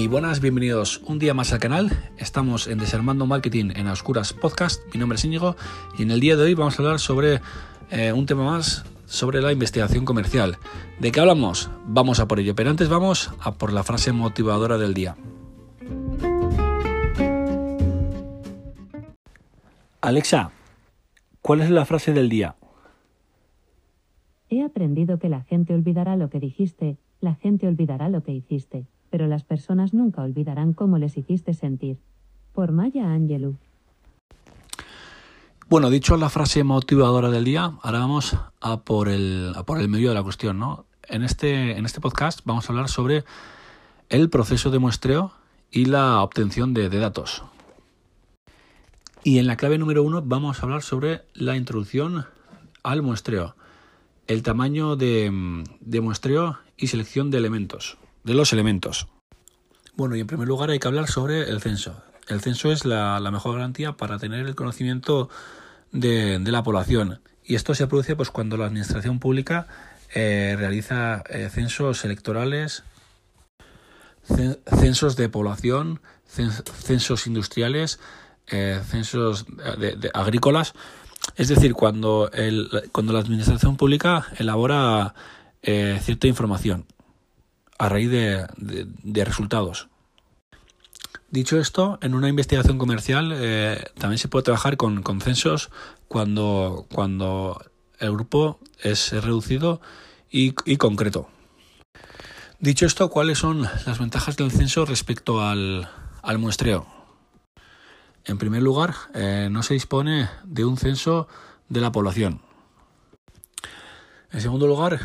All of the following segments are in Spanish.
Hey, buenas, bienvenidos un día más al canal. Estamos en Desarmando Marketing en Oscuras Podcast. Mi nombre es Íñigo y en el día de hoy vamos a hablar sobre eh, un tema más sobre la investigación comercial. ¿De qué hablamos? Vamos a por ello, pero antes vamos a por la frase motivadora del día. Alexa, ¿cuál es la frase del día? He aprendido que la gente olvidará lo que dijiste, la gente olvidará lo que hiciste pero las personas nunca olvidarán cómo les hiciste sentir. Por Maya Angelou. Bueno, dicho la frase motivadora del día, ahora vamos a por el, medio de la cuestión, ¿no? En este, en este podcast vamos a hablar sobre el proceso de muestreo y la obtención de, datos. Y en la clave número uno vamos a hablar sobre la introducción al muestreo, el tamaño de muestreo y selección de elementos de los elementos. Bueno, y en primer lugar hay que hablar sobre el censo. El censo es la, mejor garantía para tener el conocimiento de, la población. Y esto se produce pues, cuando la administración pública eh, realiza eh, censos electorales, censos de población, censos industriales, eh, censos de, agrícolas. Es decir, cuando, cuando la administración pública elabora cierta información a raíz de, resultados. Dicho esto, en una investigación comercial eh, también se puede trabajar con, censos cuando, cuando el grupo es reducido y, concreto. Dicho esto, ¿cuáles son las ventajas del censo respecto al, muestreo? En primer lugar, eh, no se dispone de un censo de la población. En segundo lugar,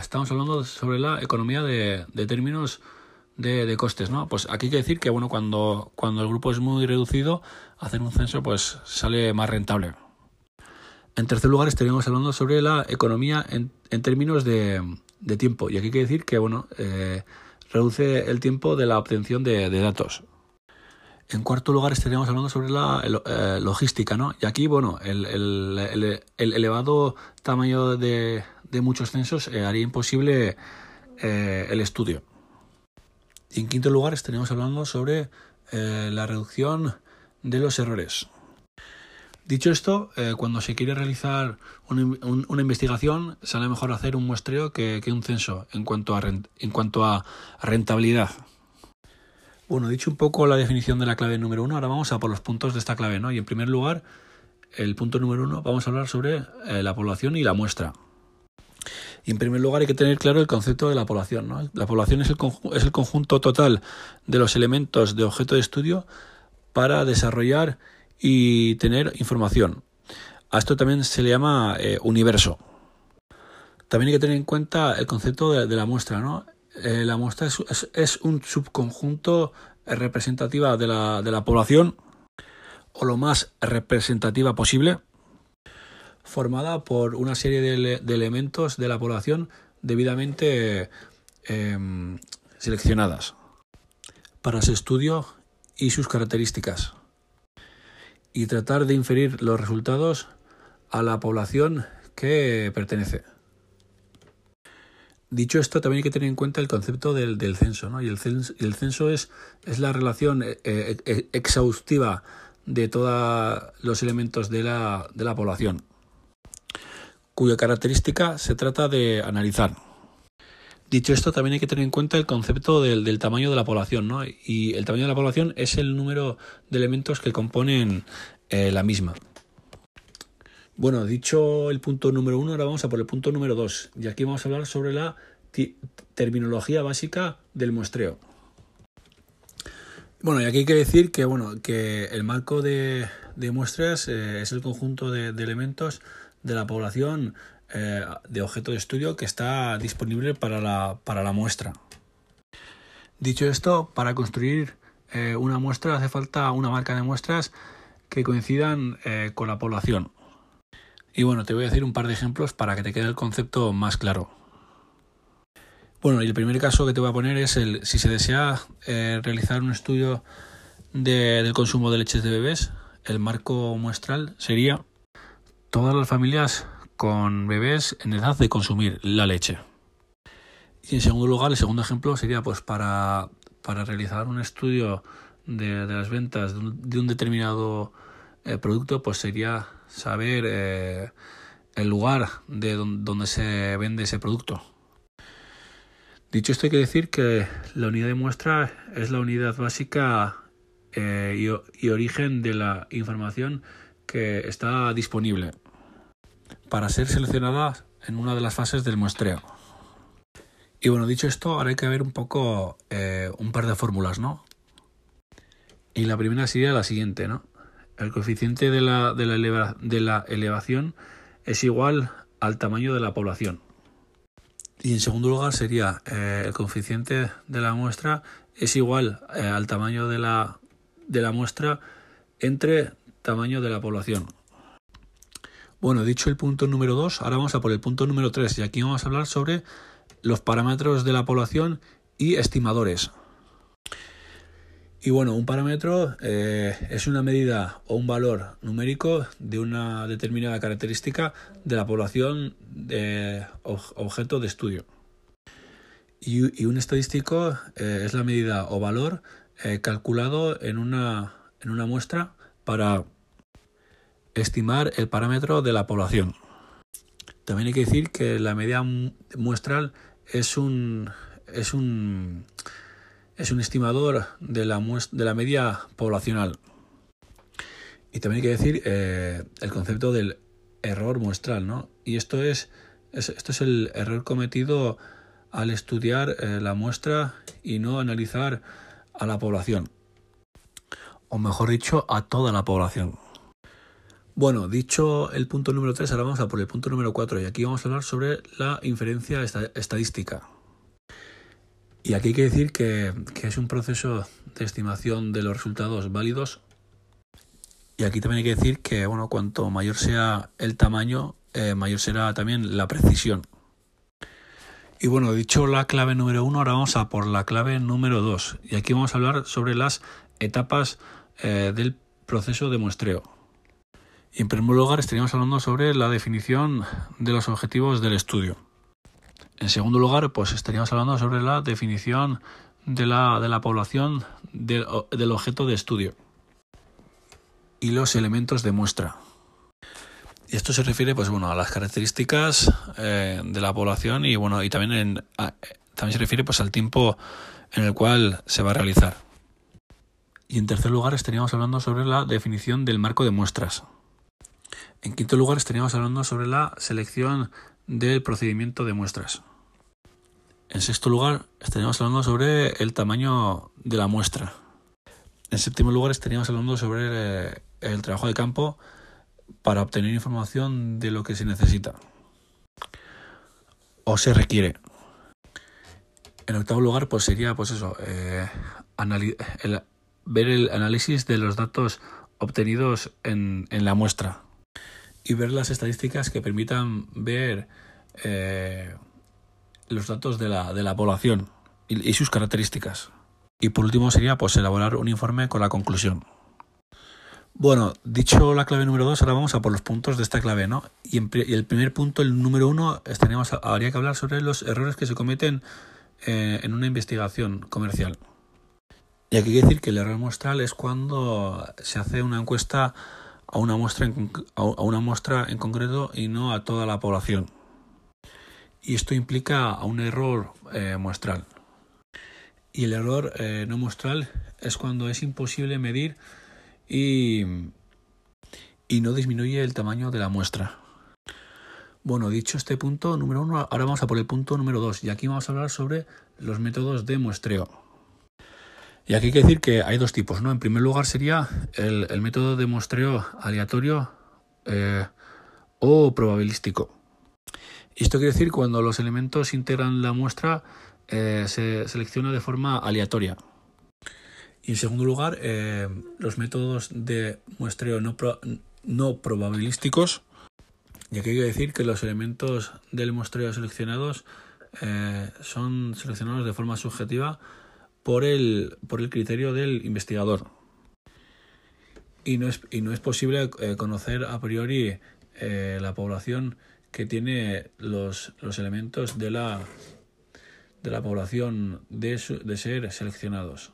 estamos hablando sobre la economía de, términos de, costes, ¿no? Pues aquí hay que decir que bueno, cuando, cuando el grupo es muy reducido, hacer un censo pues sale más rentable. En tercer lugar, estaríamos hablando sobre la economía en, términos de, tiempo. Y aquí hay que decir que bueno, eh, reduce el tiempo de la obtención de datos. En cuarto lugar estaríamos hablando sobre la eh, logística, ¿no? Y aquí, bueno, el, elevado tamaño de, muchos censos eh, haría imposible eh, el estudio. Y en quinto lugar estaríamos hablando sobre la reducción de los errores. Dicho esto, cuando se quiere realizar una, investigación, sale mejor hacer un muestreo que, un censo en cuanto a rentabilidad. Bueno, dicho un poco la definición de la clave número uno, ahora vamos a por los puntos de esta clave, ¿no? Y en primer lugar, el punto número uno, vamos a hablar sobre eh, la población y la muestra. Y en primer lugar hay que tener claro el concepto de la población. ¿no? La población es el, conjunto total de los elementos de objeto de estudio para desarrollar y tener información. A esto también se le llama eh, universo. También hay que tener en cuenta el concepto de, de la muestra. ¿no? Eh, la muestra es, un subconjunto representativa de la, de la población o lo más representativa posible, formada por una serie de, elementos de la población debidamente em, seleccionadas para su estudio y sus características y tratar de inferir los resultados a la población que pertenece. Dicho esto, también hay que tener en cuenta el concepto del, censo, ¿no? Y el censo, es, la relación eh, eh, exhaustiva de todos los elementos de la, de la población, cuya característica se trata de analizar. Dicho esto, también hay que tener en cuenta el concepto del, tamaño de la población, ¿no? Y el tamaño de la población es el número de elementos que componen eh, la misma. Bueno, dicho el punto número uno, ahora vamos a por el punto número dos. Y aquí vamos a hablar sobre la terminología básica del muestreo. Bueno, y aquí hay que decir que, bueno, que el marco de, muestras eh, es el conjunto de, elementos de la población eh, de objeto de estudio que está disponible para la, para la muestra. Dicho esto, para construir eh, una muestra hace falta una marca de muestras que coincidan con la población. Y bueno, te voy a decir un par de ejemplos para que te quede el concepto más claro. Bueno, y el primer caso que te voy a poner es el si se desea eh, realizar un estudio del consumo de leches de bebés, el marco muestral sería todas las familias con bebés en edad de consumir la leche. Y en segundo lugar, el segundo ejemplo sería pues para para realizar un estudio de, las ventas de un, determinado eh, producto, pues sería saber eh, el lugar de donde se vende ese producto. Dicho esto, hay que decir que la unidad de muestra es la unidad básica eh, y, origen de la información que está disponible para ser seleccionada en una de las fases del muestreo. Y bueno, dicho esto, ahora hay que ver un poco eh, un par de fórmulas, ¿no? Y la primera sería la siguiente, ¿no? El coeficiente de la, de la, de la elevación es igual al tamaño de la población. Y en segundo lugar sería eh, el coeficiente de la muestra es igual eh, al tamaño de la, de la muestra entre tamaño de la población. Bueno, dicho el punto número 2, ahora vamos a por el punto número 3 y aquí vamos a hablar sobre los parámetros de la población y estimadores. Y bueno, un parámetro eh, es una medida o un valor numérico de una determinada característica de la población de objeto de estudio. Y, un estadístico eh, es la medida o valor eh, calculado en una, en una muestra para estimar el parámetro de la población. También hay que decir que la medida muestral es un, es un es un estimador de la, media poblacional. Y también hay que decir eh, el concepto del error muestral, ¿no? Y esto es, esto es el error cometido al estudiar eh, la muestra y no analizar a la población. O mejor dicho, a toda la población. Bueno, dicho el punto número 3, ahora vamos a por el punto número 4 y aquí vamos a hablar sobre la inferencia estadística. Y aquí hay que decir que, es un proceso de estimación de los resultados válidos. Y aquí también hay que decir que bueno, cuanto mayor sea el tamaño, eh, mayor será también la precisión. Y bueno, dicho la clave número uno, ahora vamos a por la clave número dos. Y aquí vamos a hablar sobre las etapas eh, del proceso de muestreo. Y en primer lugar estaríamos hablando sobre la definición de los objetivos del estudio. En segundo lugar, pues estaríamos hablando sobre la definición de la, de la población del, objeto de estudio y los elementos de muestra. Esto se refiere pues bueno a las características eh, de la población y bueno y también en, también se refiere pues al tiempo en el cual se va a realizar. Y en tercer lugar estaríamos hablando sobre la definición del marco de muestras. En quinto lugar estaríamos hablando sobre la selección del procedimiento de muestras. En sexto lugar, estaríamos hablando sobre el tamaño de la muestra. En séptimo lugar, estaríamos hablando sobre eh, el trabajo de campo para obtener información de lo que se necesita o se requiere. En octavo lugar, pues sería, pues eso, eh, ver el análisis de los datos obtenidos en, la muestra y ver las estadísticas que permitan ver eh, los datos de la, de la población y, sus características. Y por último sería pues elaborar un informe con la conclusión. Bueno, dicho la clave número dos, ahora vamos a por los puntos de esta clave, ¿no? Y, el primer punto, el número uno, estaríamos, habría que hablar sobre los errores que se cometen eh, en una investigación comercial. Y aquí hay que decir que el error muestral es cuando se hace una encuesta a una muestra en, a una muestra en concreto y no a toda la población y esto implica a un error eh, muestral. Y el error eh, no muestral es cuando es imposible medir y, y no disminuye el tamaño de la muestra. Bueno, dicho este punto número uno, ahora vamos a por el punto número dos y aquí vamos a hablar sobre los métodos de muestreo. Y aquí hay que decir que hay dos tipos, ¿no? En primer lugar sería el, método de muestreo aleatorio eh, o probabilístico. Y esto quiere decir cuando los elementos integran la muestra eh, se selecciona de forma aleatoria. Y en segundo lugar, eh, los métodos de muestreo no, no probabilísticos. Y aquí hay que decir que los elementos del muestreo seleccionados eh, son seleccionados de forma subjetiva por el, por el criterio del investigador. Y no es, y no es posible conocer a priori la población que tiene los, los elementos de la, de la población de, de ser seleccionados.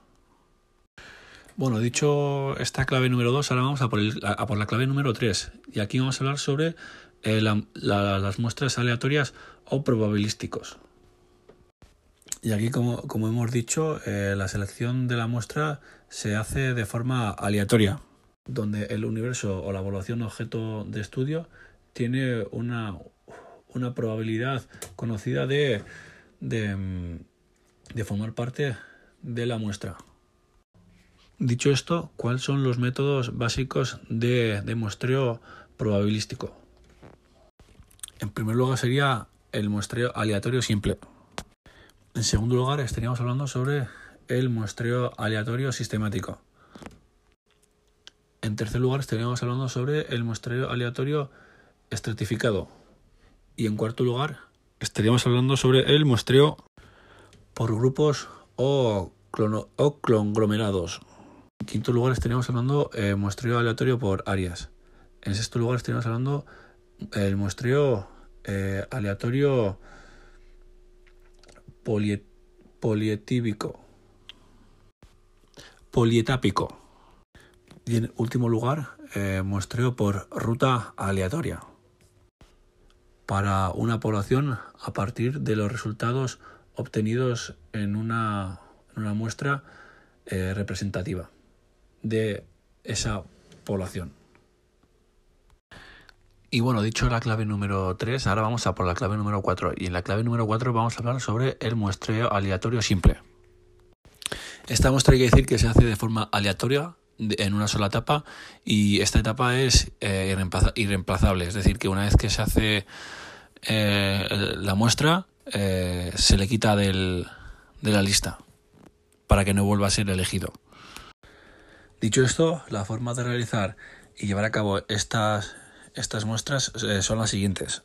Bueno, dicho esta clave número 2, ahora vamos a por, a por, la clave número 3. Y aquí vamos a hablar sobre eh, la, la, las muestras aleatorias o probabilísticos. Y aquí, como, como hemos dicho, eh, la selección de la muestra se hace de forma aleatoria, donde el universo o la evaluación objeto de estudio tiene una, una probabilidad conocida de, de, formar parte de la muestra. Dicho esto, ¿cuáles son los métodos básicos de, de muestreo probabilístico? En primer lugar sería el muestreo aleatorio simple. En segundo lugar estaríamos hablando sobre el muestreo aleatorio sistemático. En tercer lugar estaríamos hablando sobre el muestreo aleatorio estratificado. Y en cuarto lugar estaríamos hablando sobre el muestreo por grupos o, clono, o conglomerados. En quinto lugar estaríamos hablando eh, muestreo aleatorio por áreas. En sexto lugar estaríamos hablando el muestreo eh, aleatorio poliet polietíbico, polietápico. Y en último lugar, eh, muestreo por ruta aleatoria para una población a partir de los resultados obtenidos en una, muestra eh, representativa de esa población. Y bueno, dicho la clave número 3, ahora vamos a por la clave número 4. Y en la clave número 4 vamos a hablar sobre el muestreo aleatorio simple. Esta muestra hay que decir que se hace de forma aleatoria en una sola etapa y esta etapa es eh, irreemplazable. Es decir, que una vez que se hace eh, la muestra, eh, se le quita del, de la lista para que no vuelva a ser elegido. Dicho esto, la forma de realizar y llevar a cabo estas estas muestras eh, son las siguientes.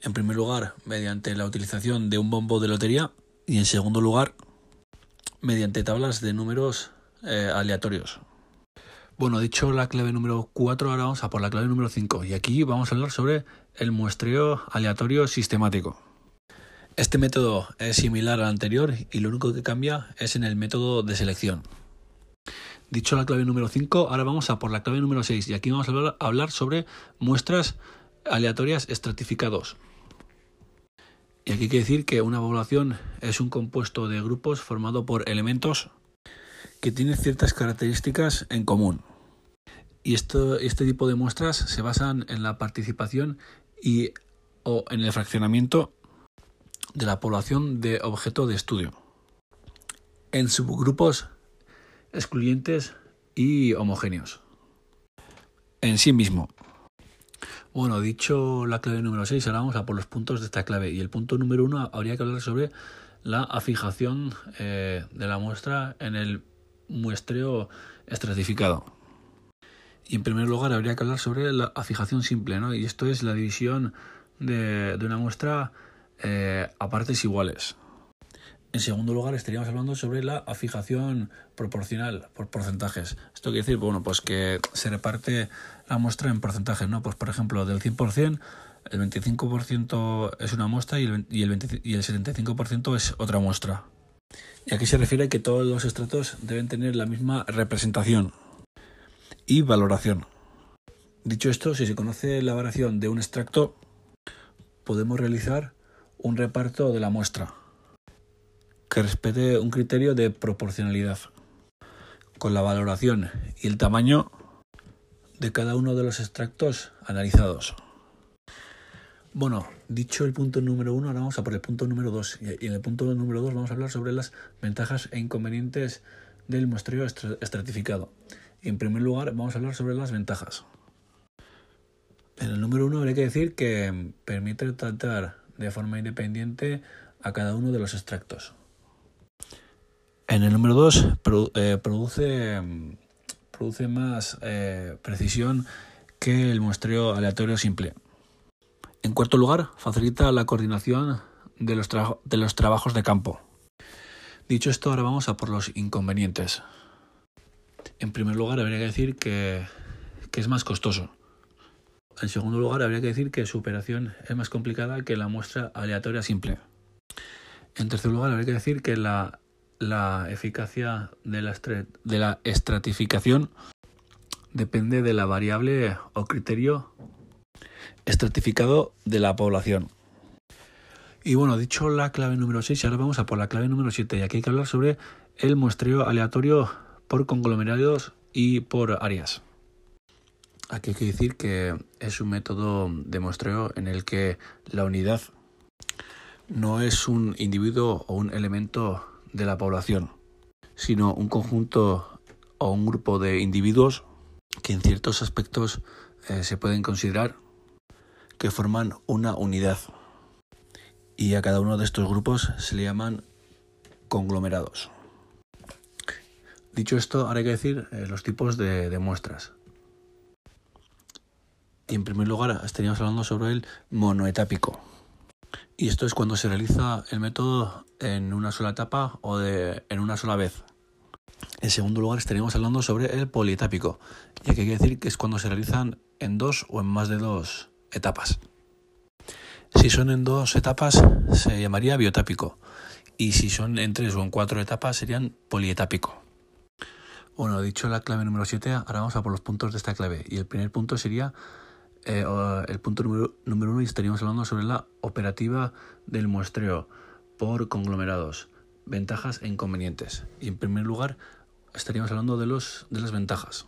En primer lugar, mediante la utilización de un bombo de lotería y en segundo lugar, mediante tablas de números eh, aleatorios. Bueno, dicho la clave número 4, ahora vamos a por la clave número 5 y aquí vamos a hablar sobre el muestreo aleatorio sistemático. Este método es similar al anterior y lo único que cambia es en el método de selección. Dicho la clave número 5, ahora vamos a por la clave número 6 y aquí vamos a hablar sobre muestras aleatorias estratificados. Y aquí hay que decir que una población es un compuesto de grupos formado por elementos que tienen ciertas características en común. Y esto, este tipo de muestras se basan en la participación y o en el fraccionamiento de la población de objeto de estudio en subgrupos excluyentes y homogéneos. En sí mismo. Bueno, dicho la clave número 6, ahora vamos a por los puntos de esta clave. Y el punto número 1 habría que hablar sobre la afijación eh, de la muestra en el muestreo estratificado. Y en primer lugar habría que hablar sobre la afijación simple, ¿no? Y esto es la división de, de una muestra eh, a partes iguales. En segundo lugar, estaríamos hablando sobre la afijación proporcional por porcentajes. Esto quiere decir, bueno, pues que se reparte la muestra en porcentajes, ¿no? Pues por ejemplo, del 100%, el 25% es una muestra y el, y el, y el 75% es otra muestra. Y aquí se refiere que todos los estratos deben tener la misma representación y valoración. Dicho esto, si se conoce la variación de un extracto, podemos realizar un reparto de la muestra que respete un criterio de proporcionalidad con la valoración y el tamaño de cada uno de los extractos analizados. Bueno, dicho el punto número uno, ahora vamos a por el punto número dos. Y en el punto número dos vamos a hablar sobre las ventajas e inconvenientes del muestreo estratificado. En primer lugar vamos a hablar sobre las ventajas. En el número uno habría que decir que permite tratar de forma independiente a cada uno de los extractos. En el número 2 eh, produce, produce más eh, precisión que el muestreo aleatorio simple. En cuarto lugar, facilita la coordinación de los, trabajos de campo. Dicho esto, ahora vamos a por los inconvenientes. En primer lugar, habría que decir que, es más costoso. En segundo lugar, habría que decir que su operación es más complicada que la muestra aleatoria simple. En tercer lugar, habría que decir que la, eficacia de la estratificación depende de la variable o criterio estratificado de la población. Y bueno, dicho la clave número 6, ahora vamos a por la clave número 7. Y aquí hay que hablar sobre el muestreo aleatorio por conglomerados y por áreas. Aquí hay que decir que es un método de muestreo en el que la unidad no es un individuo o un elemento de la población, sino un conjunto o un grupo de individuos que en ciertos aspectos eh, se pueden considerar que forman una unidad y a cada uno de estos grupos se le llaman conglomerados. Dicho esto, ahora hay que decir eh, los tipos de, muestras. Y en primer lugar estaríamos hablando sobre el monoetápico. Y esto es cuando se realiza el método en una sola etapa o de, en una sola vez. En segundo lugar estaríamos hablando sobre el polietápico. Y aquí hay que decir que es cuando se realizan en dos o en más de dos etapas. Si son en dos etapas, se llamaría biotápico. Y si son en tres o en cuatro etapas, serían polietápico. Bueno, dicho la clave número 7, ahora vamos a por los puntos de esta clave. Y el primer punto sería eh, el punto número, número uno y estaríamos hablando sobre la operativa del muestreo por conglomerados, ventajas e inconvenientes. Y en primer lugar, estaríamos hablando de, los, de las ventajas.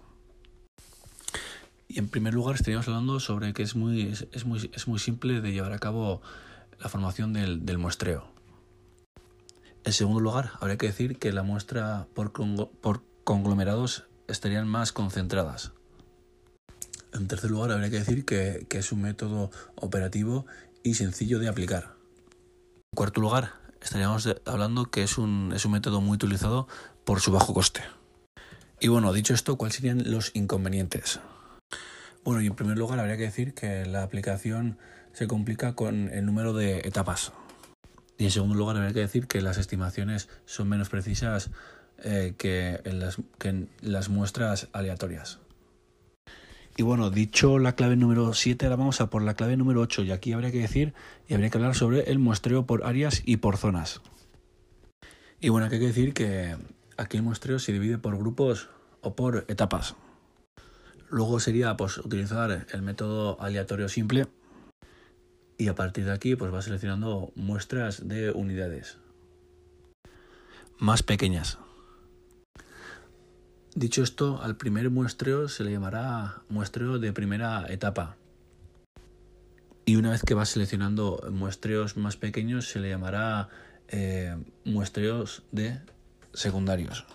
Y en primer lugar estaríamos hablando sobre que es muy, es, muy, es muy simple de llevar a cabo la formación del, del, muestreo. En segundo lugar, habría que decir que la muestra por, conglomerados estarían más concentradas. En tercer lugar, habría que decir que, que es un método operativo y sencillo de aplicar. En cuarto lugar, estaríamos hablando que es un, es un método muy utilizado por su bajo coste. Y bueno, dicho esto, ¿cuáles serían los inconvenientes? Bueno, y en primer lugar habría que decir que la aplicación se complica con el número de etapas. Y en segundo lugar habría que decir que las estimaciones son menos precisas eh, que, en las, que en las muestras aleatorias. Y bueno, dicho la clave número 7, ahora vamos a por la clave número 8. Y aquí habría que decir y habría que hablar sobre el muestreo por áreas y por zonas. Y bueno, aquí hay que decir que aquí el muestreo se divide por grupos o por etapas. Luego sería pues, utilizar el método aleatorio simple y a partir de aquí pues va seleccionando muestras de unidades más pequeñas. Dicho esto, al primer muestreo se le llamará muestreo de primera etapa. Y una vez que va seleccionando muestreos más pequeños se le llamará eh, muestreos de secundarios.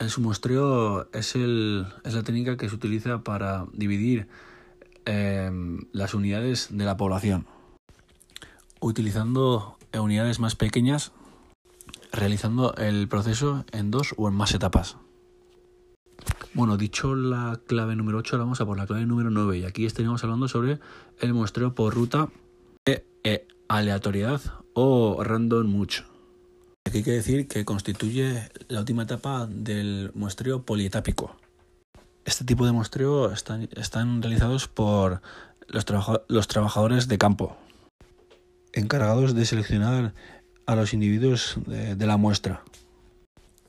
El submuestreo es, el, es la técnica que se utiliza para dividir em, las unidades de la población. Utilizando unidades más pequeñas, realizando el proceso en dos o en más etapas. Bueno, dicho la clave número 8, ahora vamos a por la clave número 9 y aquí estaríamos hablando sobre el muestreo por ruta de e aleatoriedad o random mucho. Aquí hay que decir que constituye la última etapa del muestreo polietápico. Este tipo de muestreo están, realizados por los, trabajadores de campo, encargados de seleccionar a los individuos de, la muestra.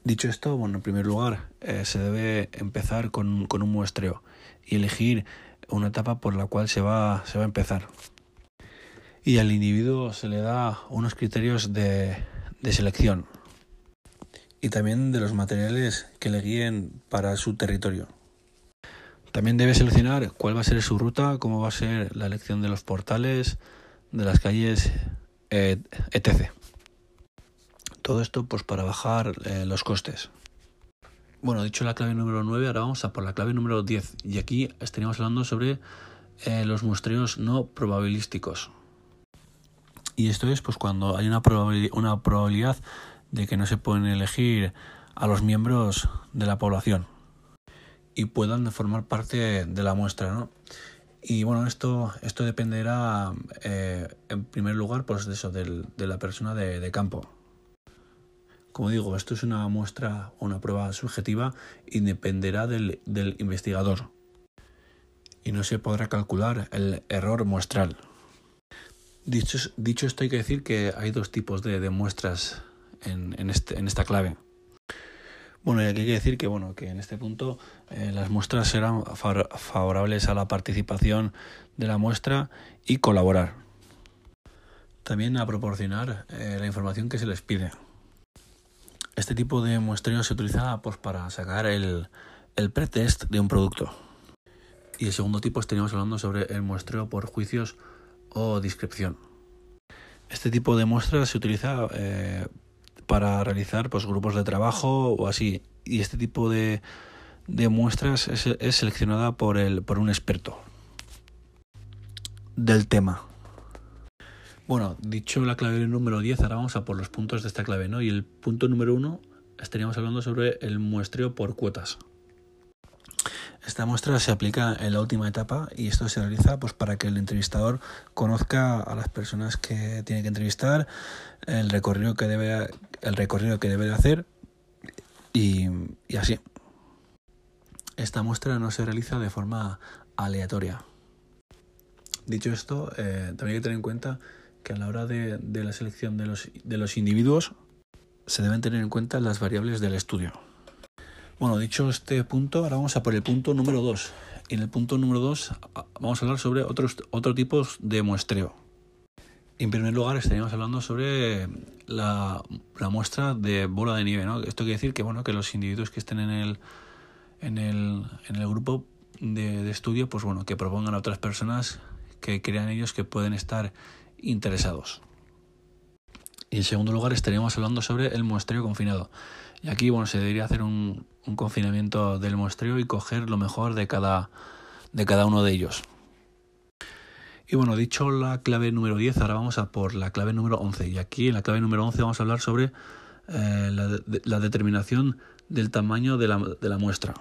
Dicho esto, bueno, en primer lugar, eh, se debe empezar con, con, un muestreo y elegir una etapa por la cual se va, se va a empezar. Y al individuo se le da unos criterios de, de selección y también de los materiales que le guíen para su territorio. También debe seleccionar cuál va a ser su ruta, cómo va a ser la elección de los portales, de las calles, etc. Todo esto pues para bajar eh, los costes. Bueno, dicho la clave número 9, ahora vamos a por la clave número 10. Y aquí estaríamos hablando sobre eh, los muestreos no probabilísticos. Y esto es pues cuando hay una, probabilidad de que no se pueden elegir a los miembros de la población y puedan formar parte de la muestra, ¿no? Y bueno, esto, esto dependerá eh, en primer lugar pues de eso, de la persona de, campo. Como digo, esto es una muestra, una prueba subjetiva y dependerá del, del investigador. Y no se podrá calcular el error muestral. Dicho, dicho esto, hay que decir que hay dos tipos de, de muestras en, en, este, en esta clave. Bueno, y aquí hay que decir que bueno, que en este punto eh, las muestras serán favorables a la participación de la muestra y colaborar. También a proporcionar eh, la información que se les pide. Este tipo de muestreo se utiliza pues, para sacar el, el pretest de un producto. Y el segundo tipo estaríamos hablando sobre el muestreo por juicios o descripción. Este tipo de muestras se utiliza eh, para realizar pues, grupos de trabajo o así. Y este tipo de, de muestras es, es, seleccionada por, el, por un experto del tema. Bueno, dicho la clave número 10, ahora vamos a por los puntos de esta clave, ¿no? Y el punto número 1 estaríamos hablando sobre el muestreo por cuotas. Esta muestra se aplica en la última etapa y esto se realiza pues para que el entrevistador conozca a las personas que tiene que entrevistar, el recorrido que debe, el recorrido que debe de hacer y, así. Esta muestra no se realiza de forma aleatoria. Dicho esto, eh, también hay que tener en cuenta que a la hora de, de la selección de los, de los individuos se deben tener en cuenta las variables del estudio. Bueno, dicho este punto, ahora vamos a por el punto número 2. Y en el punto número 2 vamos a hablar sobre otros, otros tipos de muestreo. En primer lugar, estaríamos hablando sobre la, la, muestra de bola de nieve. ¿no? Esto quiere decir que, bueno, que los individuos que estén en el, en el, en el grupo de, de estudio, pues bueno, que propongan a otras personas que crean ellos que pueden estar interesados. Y en segundo lugar estaríamos hablando sobre el muestreo confinado. Y aquí bueno, se debería hacer un, un confinamiento del muestreo y coger lo mejor de cada, de cada uno de ellos. Y bueno, dicho la clave número 10, ahora vamos a por la clave número 11. Y aquí en la clave número 11 vamos a hablar sobre eh, la, de, la, determinación del tamaño de la, de la, muestra.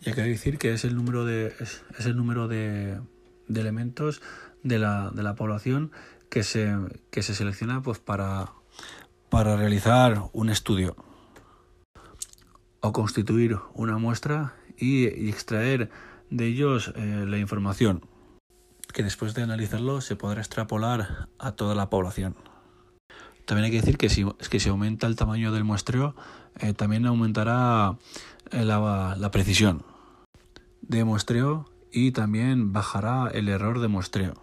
Y hay que decir que es el número de, es, el número de, de elementos de la, de la población que se, que se selecciona pues, para, para realizar un estudio o constituir una muestra y, extraer de ellos eh, la información que después de analizarlo se podrá extrapolar a toda la población. También hay que decir que si, que si aumenta el tamaño del muestreo, eh, también aumentará eh, la, la precisión de muestreo y también bajará el error de muestreo.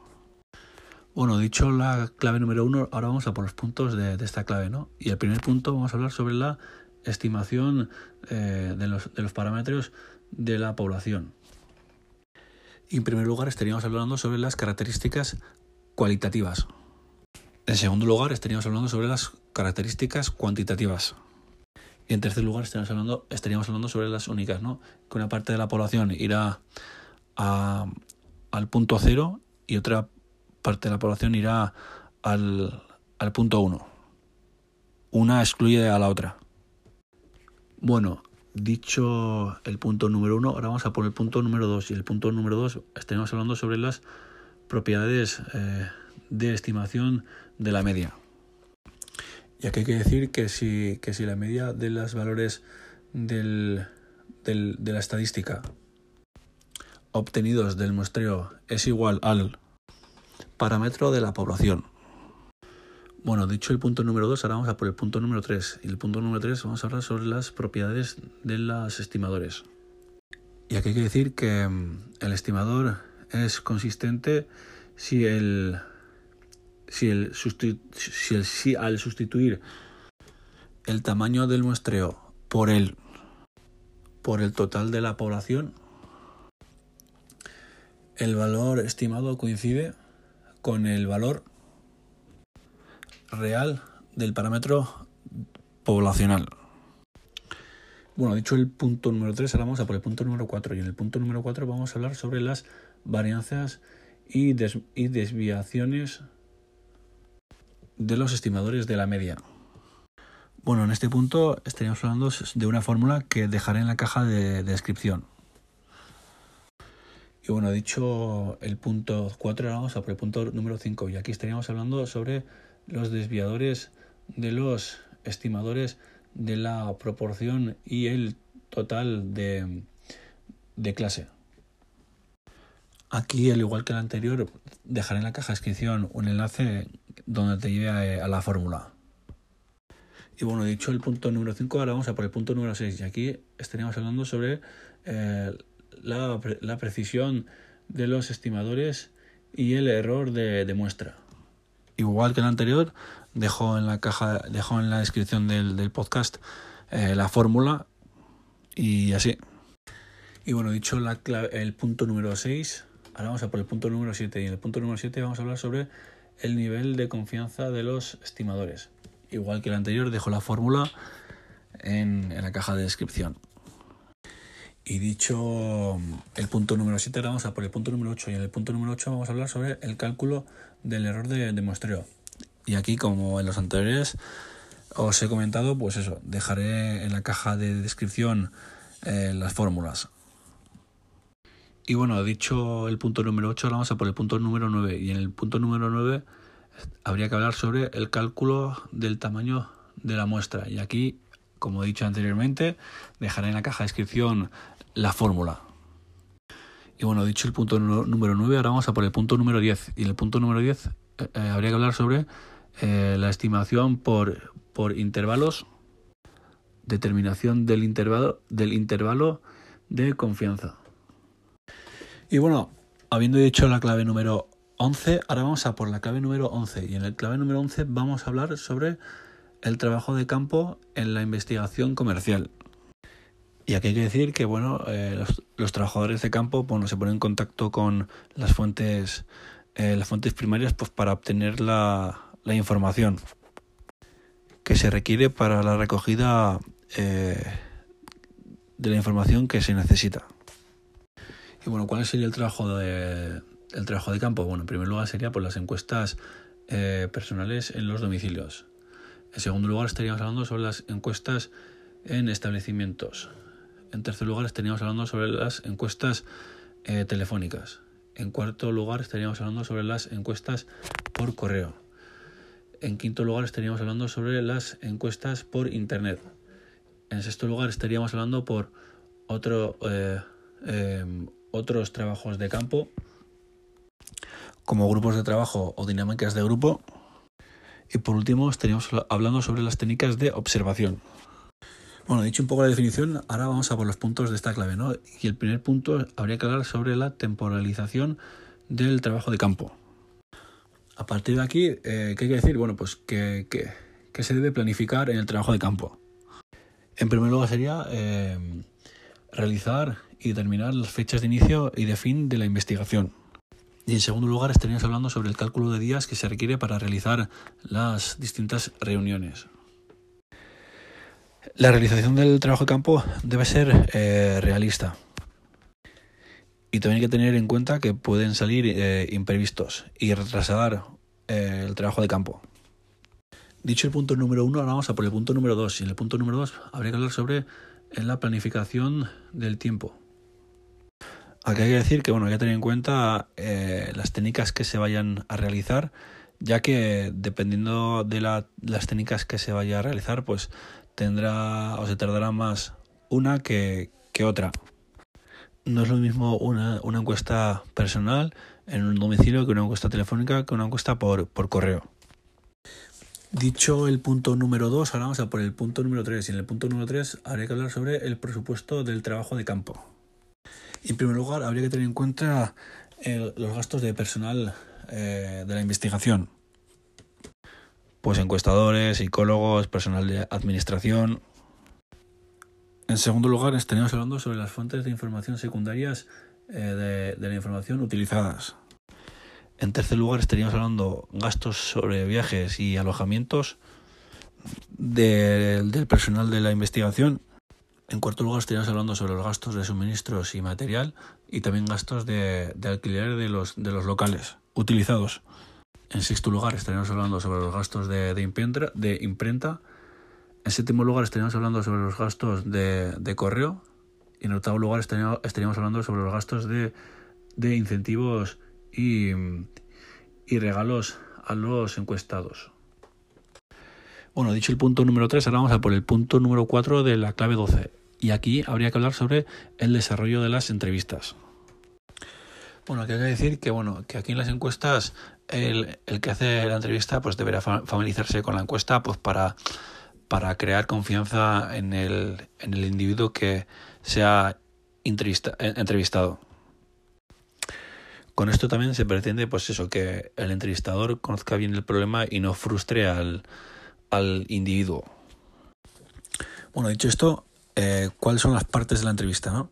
Bueno, dicho la clave número uno, ahora vamos a por los puntos de, de esta clave, ¿no? Y el primer punto vamos a hablar sobre la estimación eh, de, los, de los parámetros de la población. Y en primer lugar estaríamos hablando sobre las características cualitativas. En segundo lugar estaríamos hablando sobre las características cuantitativas. Y en tercer lugar estaríamos hablando, estaríamos hablando sobre las únicas, ¿no? Que una parte de la población irá a, al punto cero y otra parte de la población irá al, al punto uno. Una excluye a la otra. Bueno, dicho el punto número uno, ahora vamos a por el punto número dos. Y el punto número dos estaremos hablando sobre las propiedades eh, de estimación de la media. Y aquí hay que decir que si, que si la media de los valores del, de la estadística obtenidos del muestreo es igual al parámetro de la población. Bueno, dicho el punto número 2, ahora vamos a por el punto número 3. Y el punto número 3 vamos a hablar sobre las propiedades de los estimadores. Y aquí hay que decir que mm, el estimador es consistente si el si el, si el si al sustituir el tamaño del muestreo por el por el total de la población el valor estimado coincide con el valor real del parámetro poblacional. Bueno, dicho el punto número 3, ahora vamos a por el punto número 4. Y en el punto número 4 vamos a hablar sobre las varianzas y, des y desviaciones de los estimadores de la media. Bueno, en este punto estaríamos hablando de una fórmula que dejaré en la caja de, de descripción. Y bueno, dicho el punto 4, ahora vamos a por el punto número 5. Y aquí estaríamos hablando sobre los desviadores de los estimadores de la proporción y el total de, de clase. Aquí, al igual que el anterior, dejaré en la caja de descripción un enlace donde te lleve a la fórmula. Y bueno, dicho el punto número 5, ahora vamos a por el punto número 6. Y aquí estaríamos hablando sobre eh, la, la, precisión de los estimadores y el error de, de, muestra. Igual que el anterior, dejo en la caja, dejo en la descripción del, podcast eh, la fórmula y así. Y bueno, dicho la el punto número 6, ahora vamos a por el punto número 7. Y en el punto número 7 vamos a hablar sobre el nivel de confianza de los estimadores. Igual que el anterior, dejo la fórmula en, en la caja de descripción. Y dicho el punto número 7, ahora vamos a por el punto número 8. Y en el punto número 8 vamos a hablar sobre el cálculo del error de, de muestreo. Y aquí, como en los anteriores, os he comentado, pues eso, dejaré en la caja de descripción eh, las fórmulas. Y bueno, dicho el punto número 8, ahora vamos a por el punto número 9. Y en el punto número 9 habría que hablar sobre el cálculo del tamaño de la muestra. Y aquí, como he dicho anteriormente, dejaré en la caja de descripción la fórmula. Y bueno, dicho el punto número 9, ahora vamos a por el punto número 10. Y en el punto número 10 eh, eh, habría que hablar sobre la estimación por, por intervalos, determinación del intervalo, del intervalo de confianza. Y bueno, habiendo dicho la clave número 11, ahora vamos a por la clave número 11. Y en la clave número 11 vamos a hablar sobre el trabajo de campo en la investigación comercial. Y aquí hay que decir que bueno, eh, los, trabajadores de campo bueno, se ponen en contacto con las fuentes, eh, las fuentes primarias pues, para obtener la, información que se requiere para la recogida eh, de la información que se necesita. Y bueno, ¿cuál sería el trabajo de, el trabajo de campo? Bueno, en primer lugar sería por las encuestas personales en los domicilios. En segundo lugar estaríamos hablando sobre las encuestas en establecimientos. En tercer lugar estaríamos hablando sobre las encuestas eh, telefónicas. En cuarto lugar estaríamos hablando sobre las encuestas por correo. En quinto lugar estaríamos hablando sobre las encuestas por Internet. En sexto lugar estaríamos hablando por otro, eh, em, otros trabajos de campo, como grupos de trabajo o dinámicas de grupo. Y por último estaríamos hablando sobre las técnicas de observación. Bueno, dicho un poco la definición, ahora vamos a por los puntos de esta clave, ¿no? Y el primer punto habría que hablar sobre la temporalización del trabajo de campo. A partir de aquí, eh, ¿qué hay que decir? Bueno, pues que, se debe planificar en el trabajo de campo. En primer lugar sería eh, realizar y determinar las fechas de inicio y de fin de la investigación. Y en segundo lugar estaríamos hablando sobre el cálculo de días que se requiere para realizar las distintas reuniones. La realización del trabajo de campo debe ser eh, realista. Y también hay que tener en cuenta que pueden salir eh, imprevistos y retrasar eh, el trabajo de campo. Dicho el punto número uno, ahora vamos a por el punto número dos. Y en el punto número dos habría que hablar sobre la planificación del tiempo. Aquí hay que decir que bueno, hay que tener en cuenta las técnicas que se vayan a realizar, ya que dependiendo de las técnicas que se vaya a realizar, pues tendrá o se tardará más una que, que otra no es lo mismo una, una, encuesta personal en un domicilio que una encuesta telefónica que una encuesta por, por correo. Dicho el punto número 2, ahora vamos a por el punto número 3. Y en el punto número 3 habría que hablar sobre el presupuesto del trabajo de campo. En primer lugar, habría que tener en cuenta los gastos de personal eh, de la investigación. Pues encuestadores, psicólogos, personal de administración, en segundo lugar, estaríamos hablando sobre las fuentes de información secundarias eh, de, la información utilizadas. En tercer lugar, estaríamos hablando gastos sobre viajes y alojamientos del personal de la investigación. En cuarto lugar, estaríamos hablando sobre los gastos de suministros y material y también gastos de, alquiler de los, de los locales utilizados. En sexto lugar, estaríamos hablando sobre los gastos de, imprenta en séptimo lugar estaríamos hablando sobre los gastos de, correo. Y en octavo lugar estaríamos, hablando sobre los gastos de, incentivos y, regalos a los encuestados. Bueno, dicho el punto número 3, ahora vamos a por el punto número 4 de la clave 12. Y aquí habría que hablar sobre el desarrollo de las entrevistas. Bueno, que hay que decir que bueno, que aquí en las encuestas el, que hace la entrevista pues deberá familiarizarse con la encuesta pues para, para crear confianza en el, en el individuo que sea entrevistado. Con esto también se pretende, pues eso, que el entrevistador conozca bien el problema y no frustre al, al individuo. Bueno, dicho esto, eh, ¿cuáles son las partes de la entrevista, no?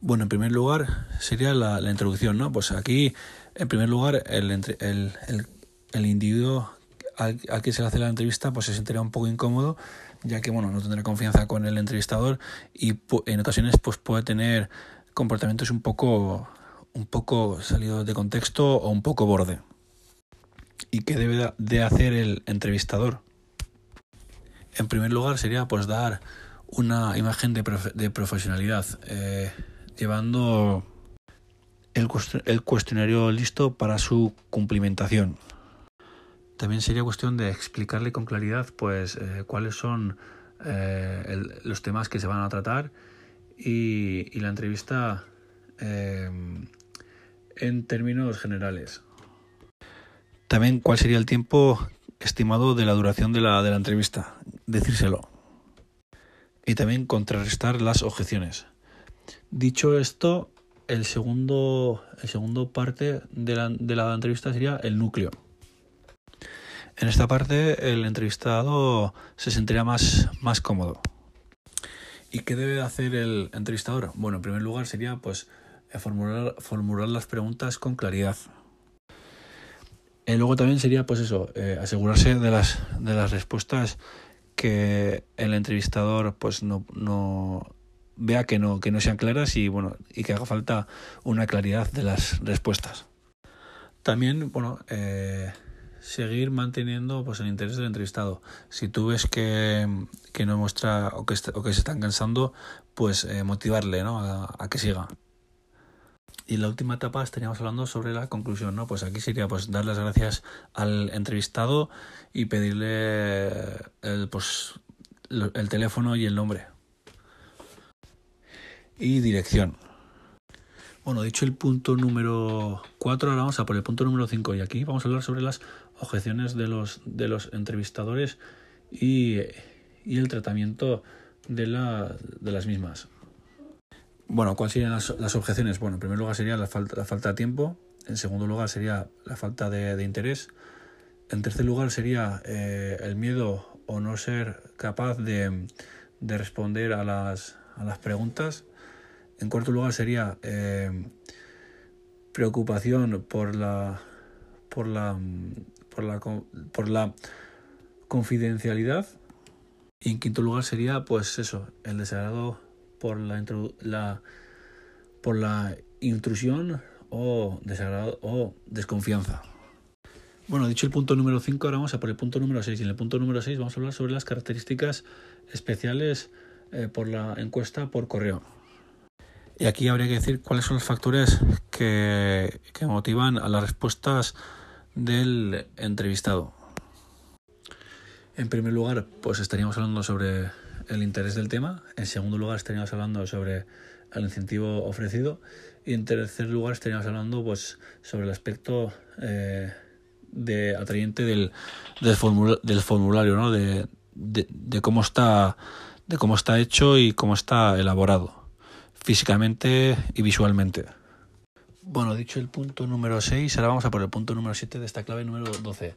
Bueno, en primer lugar sería la, introducción, ¿no? Pues aquí, en primer lugar, el, el, el, individuo al, que se le hace la entrevista pues se sentirá un poco incómodo, ya que, bueno, no tendrá confianza con el entrevistador y en ocasiones pues puede tener comportamientos un poco, un poco salidos de contexto o un poco borde. ¿Y qué debe de hacer el entrevistador? En primer lugar sería pues dar una imagen de, profesionalidad. Eh, llevando el, cuestionario listo para su cumplimentación. También sería cuestión de explicarle con claridad pues eh, cuáles son eh, los temas que se van a tratar y, la entrevista eh, en términos generales. También cuál sería el tiempo estimado de la duración de la, de la entrevista, decírselo. Y también contrarrestar las objeciones. Dicho esto, el segundo, el segundo parte de la, de la entrevista sería el núcleo. En esta parte el entrevistado se sentiría más, más cómodo. ¿Y qué debe hacer el entrevistador? Bueno, en primer lugar sería pues eh, formular, formular las preguntas con claridad. Y luego también sería pues eso, eh, asegurarse de las, de las respuestas que el entrevistador pues no, no, vea que no, que no sean claras y bueno, y que haga falta una claridad de las respuestas. También, bueno, eh, seguir manteniendo pues el interés del entrevistado. Si tú ves que, que no muestra o que, o que se están cansando, pues eh, motivarle ¿no? a, a, que siga. Y la última etapa estaríamos hablando sobre la conclusión, ¿no? Pues aquí sería pues dar las gracias al entrevistado y pedirle el, pues, el teléfono y el nombre y dirección. Bueno, dicho el punto número 4, ahora vamos a por el punto número 5 y aquí vamos a hablar sobre las objeciones de los, de los entrevistadores y, y el tratamiento de, la, de las mismas. Bueno, ¿cuáles serían las, las, objeciones? Bueno, en primer lugar sería la falta, la falta de tiempo, en segundo lugar sería la falta de, interés, en tercer lugar sería eh, el miedo o no ser capaz de, de responder a las, a las preguntas en cuarto lugar sería eh, preocupación por la, por la, por la, por la confidencialidad. Y en quinto lugar sería, pues eso, el desagrado por la, la por la intrusión o desagrado o desconfianza. Bueno, dicho el punto número 5, ahora vamos a por el punto número 6. Y en el punto número 6 vamos a hablar sobre las características especiales eh, por la encuesta por correo. Y aquí habría que decir cuáles son los factores que, motivan a las respuestas del entrevistado. En primer lugar, pues estaríamos hablando sobre el interés del tema. En segundo lugar, estaríamos hablando sobre el incentivo ofrecido. Y en tercer lugar, estaríamos hablando pues, sobre el aspecto eh, de atrayente del, del, formulario, ¿no? de, de, cómo está, de cómo está hecho y cómo está elaborado físicamente y visualmente. Bueno, dicho el punto número 6, ahora vamos a por el punto número 7 de esta clave número 12.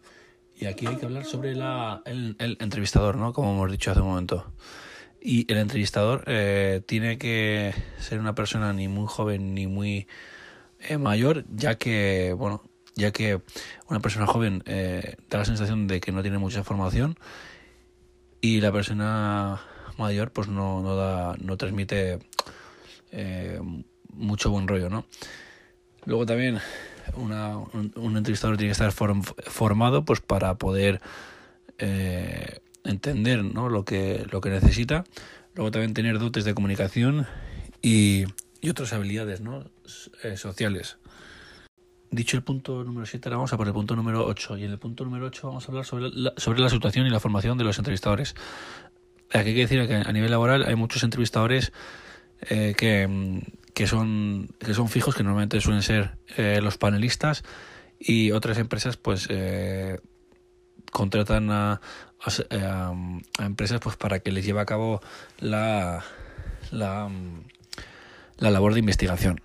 Y aquí hay que hablar sobre la, el, entrevistador, ¿no? Como hemos dicho hace un momento. Y el entrevistador eh, tiene que ser una persona ni muy joven ni muy eh, mayor, ya que, bueno, ya que una persona joven eh, da la sensación de que no tiene mucha formación y la persona mayor pues no, no da, no transmite eh, mucho buen rollo, ¿no? Luego también una, un, entrevistador tiene que estar formado pues para poder eh, entender ¿no? lo, que, lo que necesita. Luego también tener dotes de comunicación y, y otras habilidades ¿no? Eh, sociales. Dicho el punto número 7, ahora vamos a por el punto número 8. Y en el punto número 8 vamos a hablar sobre la, sobre la situación y la formación de los entrevistadores. Aquí hay que decir que a nivel laboral hay muchos entrevistadores eh, que, que son, que son fijos, que normalmente suelen ser eh, los panelistas, y otras empresas pues eh, contratan a, a, empresas pues para que les lleve a cabo la, la, la labor de investigación.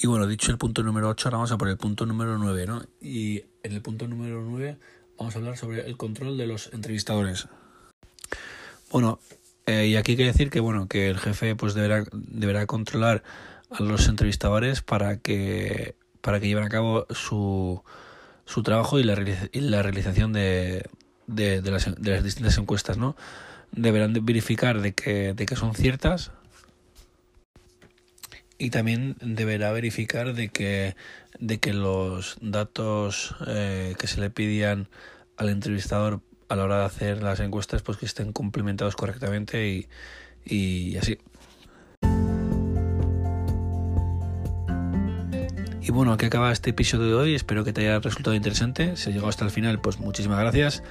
Y bueno, dicho el punto número 8, ahora vamos a por el punto número 9, ¿no? Y en el punto número 9 vamos a hablar sobre el control de los entrevistadores. Bueno, eh, y aquí hay que decir que bueno, que el jefe pues deberá, deberá controlar a los entrevistadores para que para que lleven a cabo su, su trabajo y la, realización de, de, de, las, de las distintas encuestas, ¿no? Deberán verificar de que, de que son ciertas y también deberá verificar de que, de que los datos eh, que se le pidían al entrevistador a la hora de hacer las encuestas pues que estén complementados correctamente y, y así. Y bueno, aquí acaba este episodio de hoy. Espero que te haya resultado interesante. Si has llegado hasta el final, pues muchísimas gracias.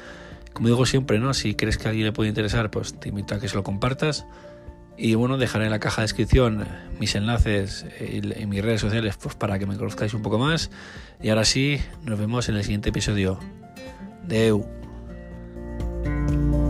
Como digo siempre, ¿no? Si crees que a alguien le puede interesar, pues te invito a que se lo compartas. Y bueno, dejaré en la caja de descripción mis enlaces y, mis redes sociales pues para que me conozcáis un poco más. Y ahora sí, nos vemos en el siguiente episodio. Deu. Thank you.